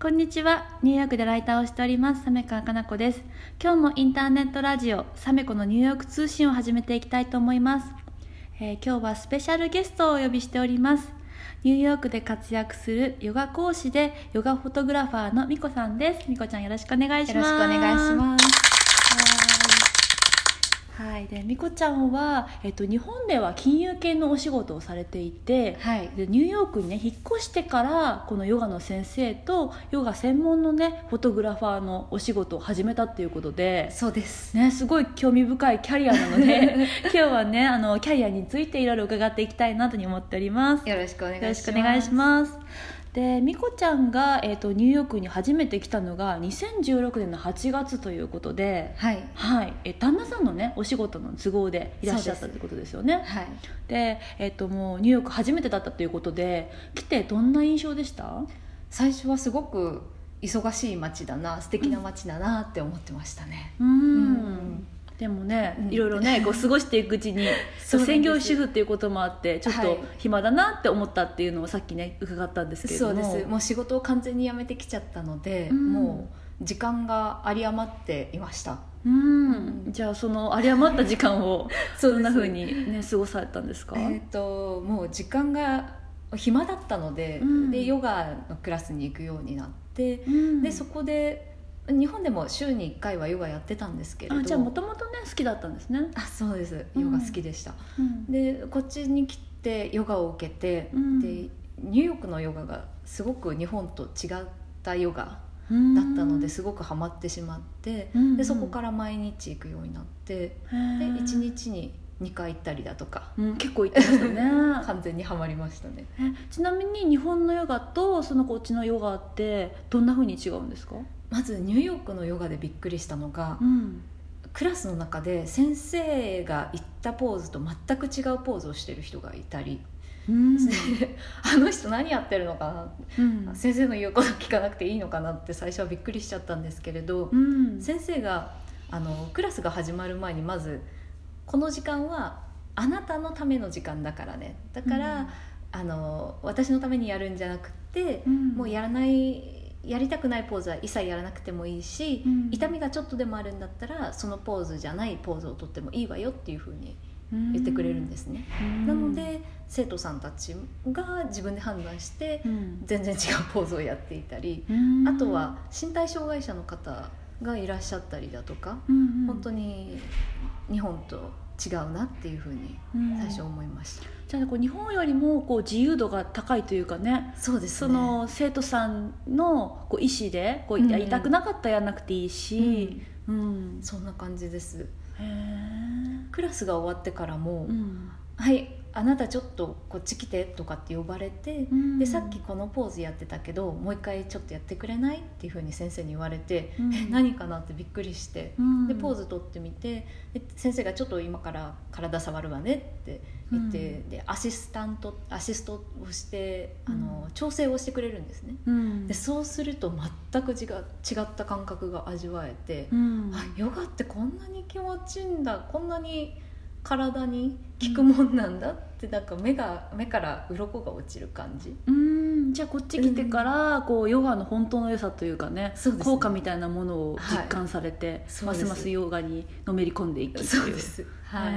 こんにちは。ニューヨークでライターをしております、サメカかなこです。今日もインターネットラジオ、サメコのニューヨーク通信を始めていきたいと思います。えー今日はスペシャルゲストをお呼びしております。ニューヨークで活躍するヨガ講師でヨガフォトグラファーのミコさんです。ミコちゃんよろしくお願いします。よろしくお願いします。はい。はい。で、ミコちゃんは、えっと、日本では金融系のお仕事をされていて、はい。でニューヨークにね引っ越してからこのヨガの先生とヨガ専門のねフォトグラファーのお仕事を始めたっていうことで、そうです。ね、すごい興味深いキャリアなので 今日はねあのキャリアについていろいろ伺っていきたいなと思っております。よろしくお願いします。でみこちゃんが、えー、とニューヨークに初めて来たのが2016年の8月ということで、はい。はい、え旦那さんのねお仕事の都合でいらっしゃったということですよね。はい。で、えっともうニューヨーク初めてだったということで来てどんな印象でした？最初はすごく忙しい街だな、素敵な街だなって思ってましたね。うんうんでもね、うん。いろいろね こう過ごしていくうちに専業主婦っていうこともあってちょっとはい暇だなって思ったっていうのをさっきね伺ったんですけれども。そうです。もう仕事を完全に辞めてきちゃったので、うん。もう時間が有り余っていました。うん。じゃあその有り余った時間を そんなふうにね過ごされたんですか、えっ、ともう時間が暇だったので、うん。でヨガのクラスに行くようになって、うん。でそこで日本でも週に1回はヨガやってたんですけれど。あじゃあもともとね好きだったんですね、あそうです。ヨガ好きでした、うん。でこっちに来てヨガを受けて、うん。でニューヨークのヨガがすごく日本と違ったヨガだうん。ったのですごくハマってしまって、うん。でそこから毎日行くようになってへでー1日に2回行ったりだとか。うん、結構行ってましたね。完全にはまりましたね。えちなみに日本のヨガとそのこっちのヨガってどんなふうに違うんですか、まずニューヨークのヨガでびっくりしたのが、ん、クラスの中で先生が言ったポーズと全く違うポーズをしてる人がいたり、うん。あの人何やってるのかな？うん。先生の言うこと聞かなくていいのかなって最初はびっくりしちゃったんですけれど、うん。先生があのクラスが始まる前にまず「この時間はあなたのための時間だからね。だから、あの私のためにやるんじゃなくて、うん。もうやらないやりたくないポーズは一切やらなくてもいいし、うん。痛みがちょっとでもあるんだったらそのポーズじゃないポーズをとってもいいわよっていうふうにうん。言ってくれるんですね、うん。なので生徒さんたちが自分で判断してうん。全然違うポーズをやっていたり、うん。あとは身体障害者の方がいらっしゃったりだとか、うんうん。本当に日本と違うなっていうふうにうん。最初思いました、じゃあこう日本よりもこう自由度が高いというかねそうですその生徒さんのこう意思でこううんやりたくなかったらやらなくていいし、うん。そんな感じです。へー。クラスが終わってからも「うん。はいあなたちょっとこっち来て」とかって呼ばれて、うん。でさっきこのポーズやってたけどもう一回ちょっとやってくれないっていうふうに先生に言われて、うん。え何かなってびっくりして、うん。でポーズ取ってみてで先生が「ちょっと今から体触るわね」って言って、でアシスタントアシストをしてあの、調整をしてくれるんですね。うん。でそうすると全く違う違った感覚が味わえて、うん。あヨガってこんなに気持ちいいんだこんなに体に効くもんなんだってなんか目が目から鱗が落ちる感じ。うん。じゃあこっち来てからこうヨガの本当の良さというかねね。効果みたいなものを実感されて、そうです。ますますヨガにのめり込んでいきそうですはい。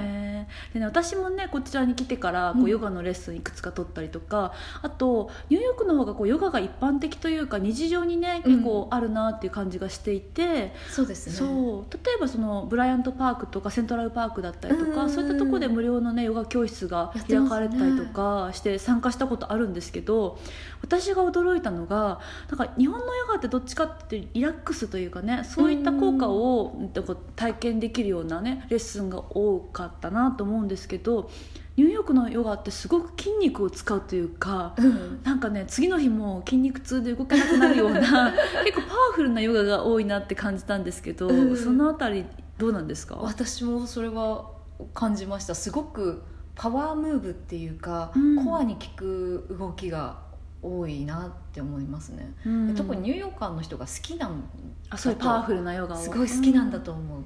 でね、私もねこちらに来てからこううん。ヨガのレッスンいくつか取ったりとか、あとニューヨークの方がこうヨガが一般的というか日常にねうん。結構あるなっていう感じがしていて、そうですね。そう。例えばそのブライアントパークとかセントラルパークだったりとか、うんそういったところで無料のねヨガ教室が開かれたりとかして参加したことあるんですけど私が驚いたのがなんか日本のヨガってどっちかっていうとリラックスというかねそういった効果を体験できるようなねレッスンが多かったなと思うんですけどニューヨークのヨガってすごく筋肉を使うというか。うん。なんかね次の日も筋肉痛で動けなくなるような 結構パワフルなヨガが多いなって感じたんですけど、うん。そのあたりどうなんですか、私もそれは感じました。すごくパワームーブっていうか、うん。コアに効く動きが多いなって思いますね、うん。特にニューヨーカーの人が好きなんあそういうパワフルなヨガを。すごい好きなんだと思う、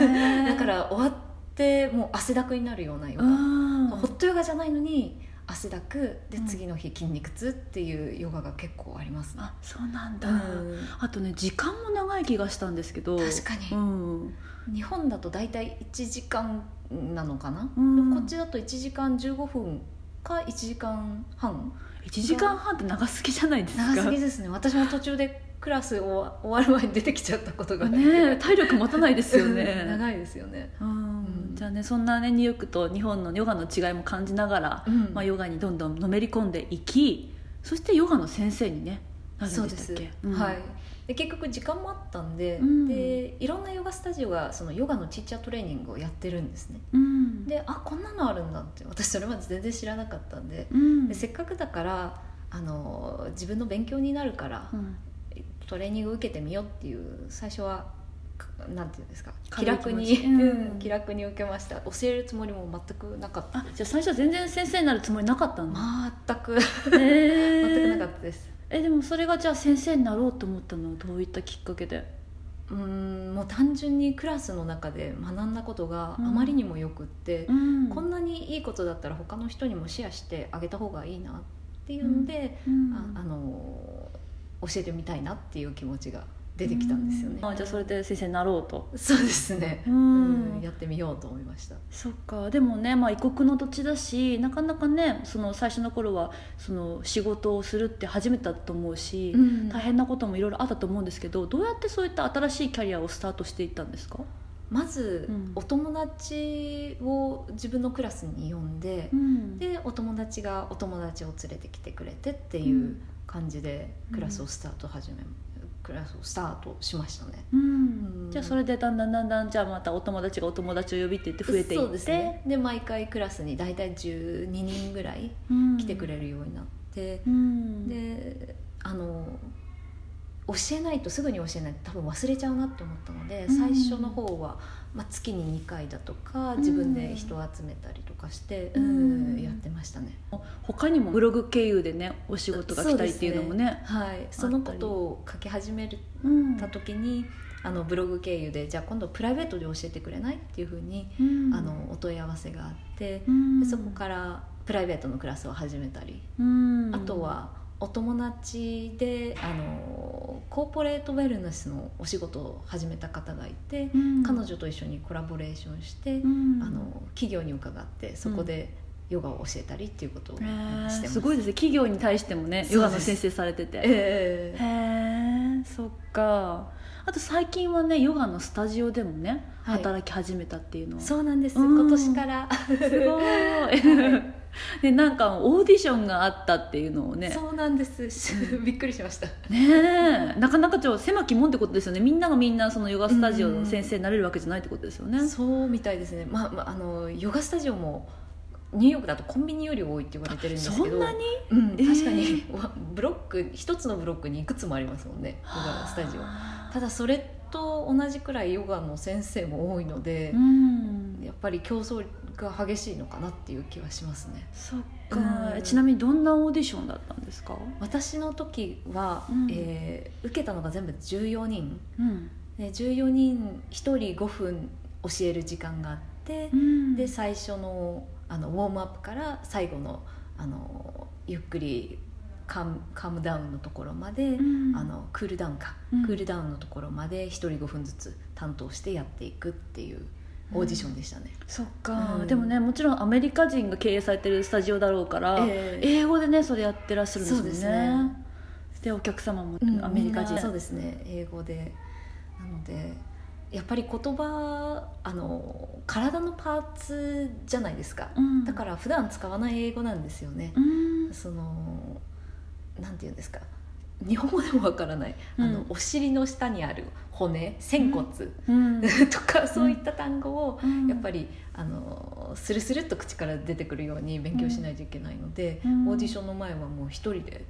へー。だから終わってもう汗だくになるようなヨガ、うんホットヨガじゃないのに汗だくでうん。次の日筋肉痛っていうヨガが結構ありますね、あそうなんだ、うん。あとね時間も長い気がしたんですけど。確かに。うん、日本だと大体1時間なのかな、うん。こっちだと1時間15分か1時間半。1時間半って長すぎじゃないですか？長すぎですね。私も途中でクラス終わ終わる前に出てきちゃったことが。ねえ体力持たないですよね。長いですよね、うん。うん。じゃあねそんなねニューヨークと日本のヨガの違いも感じながら、うん。まあ、ヨガにどんどんのめり込んでいきそしてヨガの先生にねなるんでしたっけ、はい。で結局時間もあったんで,、うん。でいろんなヨガスタジオがそのヨガのティーチャートレーニングをやってるんですね。うん。であこんなのあるんだって私それまで全然知らなかったんで。うん。でせっかくだからあの自分の勉強になるから、うんトレーニング受けてみようっていう最初はかなんていうんですか気楽に、うん。う ん気楽に受けました。教えるつもりも全くなかった。あじゃあ最初は全然先生になるつもりなかったんだ、全く。えー。全くなかったです。えでもそれがじゃあ先生になろうと思ったのはどういったきっかけで？うーんもう単純にクラスの中で学んだことがあまりにもよくって、ん。こんなにいいことだったら他の人にもシェアしてあげた方がいいなっていうので、うん。ああの教えてみたいなっていう気持ちが出てきたんですよね、うん。あじゃあそれで先生になろうと。そうですね、うん。うん。やってみようと思いました。そっか。でもね、まあ、異国の土地だしなかなかねその最初の頃はその仕事をするって初めてだと思うし、うん。大変なこともいろいろあったと思うんですけどどうやってそういった新しいキャリアをスタートしていったんですか、まず、うん。お友達を自分のクラスに呼んで、ん。でお友達がお友達を連れてきてくれてっていう感じでクラスをスタート始め、クラスをスタートしましたね。じゃあそれでだんだんだんだんじゃあまたお友達がお友達を呼びって言って増えていって。そうですね。で毎回クラスに大体12人ぐらいうん来てくれるようになって、うん。であの教えないとすぐに教えないと多分忘れちゃうなって思ったので、うん。最初の方は、まあ、月に2回だとか自分で人を集めたりとかして、うん。うんやってましたね。他にもブログ経由でねお仕事が来たりっていうのもねはい、そのことを書き始めうんた時にあのブログ経由でじゃあ今度プライベートで教えてくれないっていうふうに、うん。あのお問い合わせがあって、うん。でそこからプライベートのクラスを始めたり、うん。あとはお友達であのコーポレートウェルネスのお仕事を始めた方がいて、うん。彼女と一緒にコラボレーションして、うん。あの企業に伺ってそこでヨガを教えたりっていうことをしてへます。ーすごいですね。企業に対してもねヨガの先生されてて。へえええ。そっか。あと最近はねヨガのスタジオでもね、はい。働き始めたっていうのは。すそうなんです、うん。今年から。ごい でなんかオーディションがあったっていうのをね。そうなんです。びっくりしました。ねえ。なかなかちょっと狭き門ってことですよね。みんながみんなそのヨガスタジオの先生になれるわけじゃないってことですよね、そうみたいですね、まあまあ、あのヨガスタジオもニューヨークだとコンビニより多いって言われてるんですけど。そんなに？うん、えー。確かに、わブロック一つのブロックにいくつもありますもんね。ヨガスタジオ。ただそれと同じくらいヨガの先生も多いのでう、ん。やっぱり競争が激しいのかなっていう気はしますね。そっか、うん。ちなみにどんなオーディションだったんですか？私の時は、うん。えー受けたのが全部14人。うん、で14人1人5分教える時間があって、うん。で最初のあのウォームアップから最後のあのゆっくりカムカムダウンのところまで、うん。あのクールダウンか、うん。クールダウンのところまで1人5分ずつ担当してやっていくっていうオーディションでしたね、そっか、うん。でもねもちろんアメリカ人が経営されてるスタジオだろうから、ええ。英語でねそれやってらっしゃるんですよね。そうですね。でお客様もうん。アメリカ人、みんなそうですね。英語で。なのでやっぱり言葉あの体のパーツじゃないですか、うん。だから普段使わない英語なんですよね、うん。そのなんていうんですか？日本語でもわからない、あのうんお尻の下にある骨仙骨、うん。とかそういった単語を、うん。やっぱりあのスルスルっと口から出てくるように勉強しないといけないので、うん。オーディションの前はもう一人で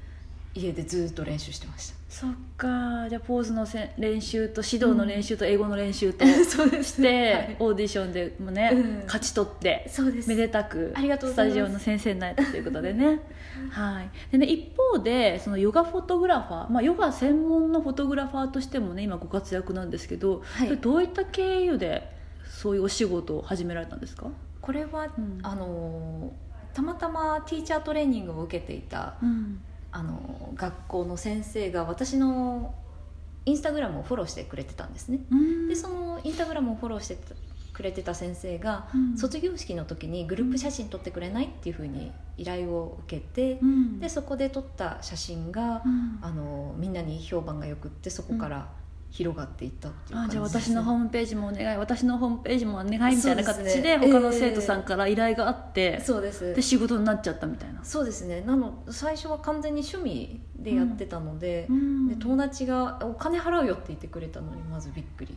家でずっと練習してました。そっか。じゃあポーズのせ練習と指導の練習と英語の練習と して、はい。オーディションでもね、うん。勝ち取ってそうです。めでたくスタジオの先生になったということでね。はい。でね一方でそのヨガフォトグラファー、まあ、ヨガ専門のフォトグラファーとしてもね今ご活躍なんですけど、はい。どういった経由でそういうお仕事を始められたんですか、これは、うん。あのたまたまティーチャートレーニングを受けていたうんあの学校の先生が私のインスタグラムをフォローしてくれてたんですね。うん。でそのインスタグラムをフォローしてくれてた先生が、うん。卒業式の時にグループ写真撮ってくれないっていうふうに依頼を受けて、うん。でそこで撮った写真が、うん。あのみんなに評判がよくってそこから広がっていったっていう感じあじゃあ私のホームページもお願い私のホームページもお願いみたいな形で他の生徒さんから依頼があって、そうです。で仕事になっちゃったみたいな、そうですね。なの最初は完全に趣味でやってたので,、うん。で友達が「お金払うよ」って言ってくれたのにまずびっくり。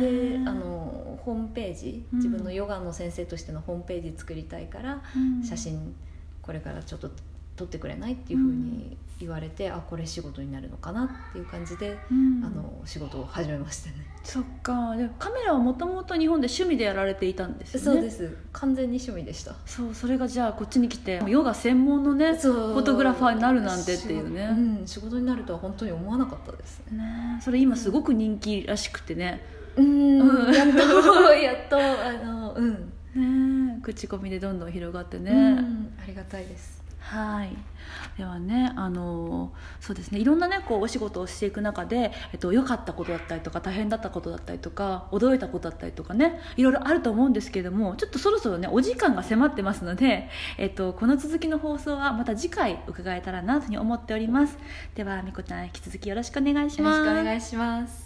であのホームページうん。自分のヨガの先生としてのホームページ作りたいから、うん。写真これからちょっと撮ってくれないっていうふうに言われて、あこれ仕事になるのかなっていう感じで、うん。あの仕事を始めましたね。そっか。でカメラはもともと日本で趣味でやられていたんですよね。そうです。完全に趣味でした。そうそれがじゃあこっちに来てヨガ専門のねフォトグラファーになるなんてっていうね。仕事うん、仕事になるとは本当に思わなかったですね。ねそれ今すごく人気らしくてね。うん。うんやっとやっとあのうん。ね口コミでどんどん広がってね、うん。ありがたいですはい。ではねあのそうですね。いろんなねこうお仕事をしていく中で、えっと、良かったことだったりとか大変だったことだったりとか驚いたことだったりとかねいろいろあると思うんですけれどもちょっとそろそろねお時間が迫ってますので、えっと、この続きの放送はまた次回伺えたらなというふうに思っております。ではみこちゃん引き続きよろしくお願いします。よろしくお願いします。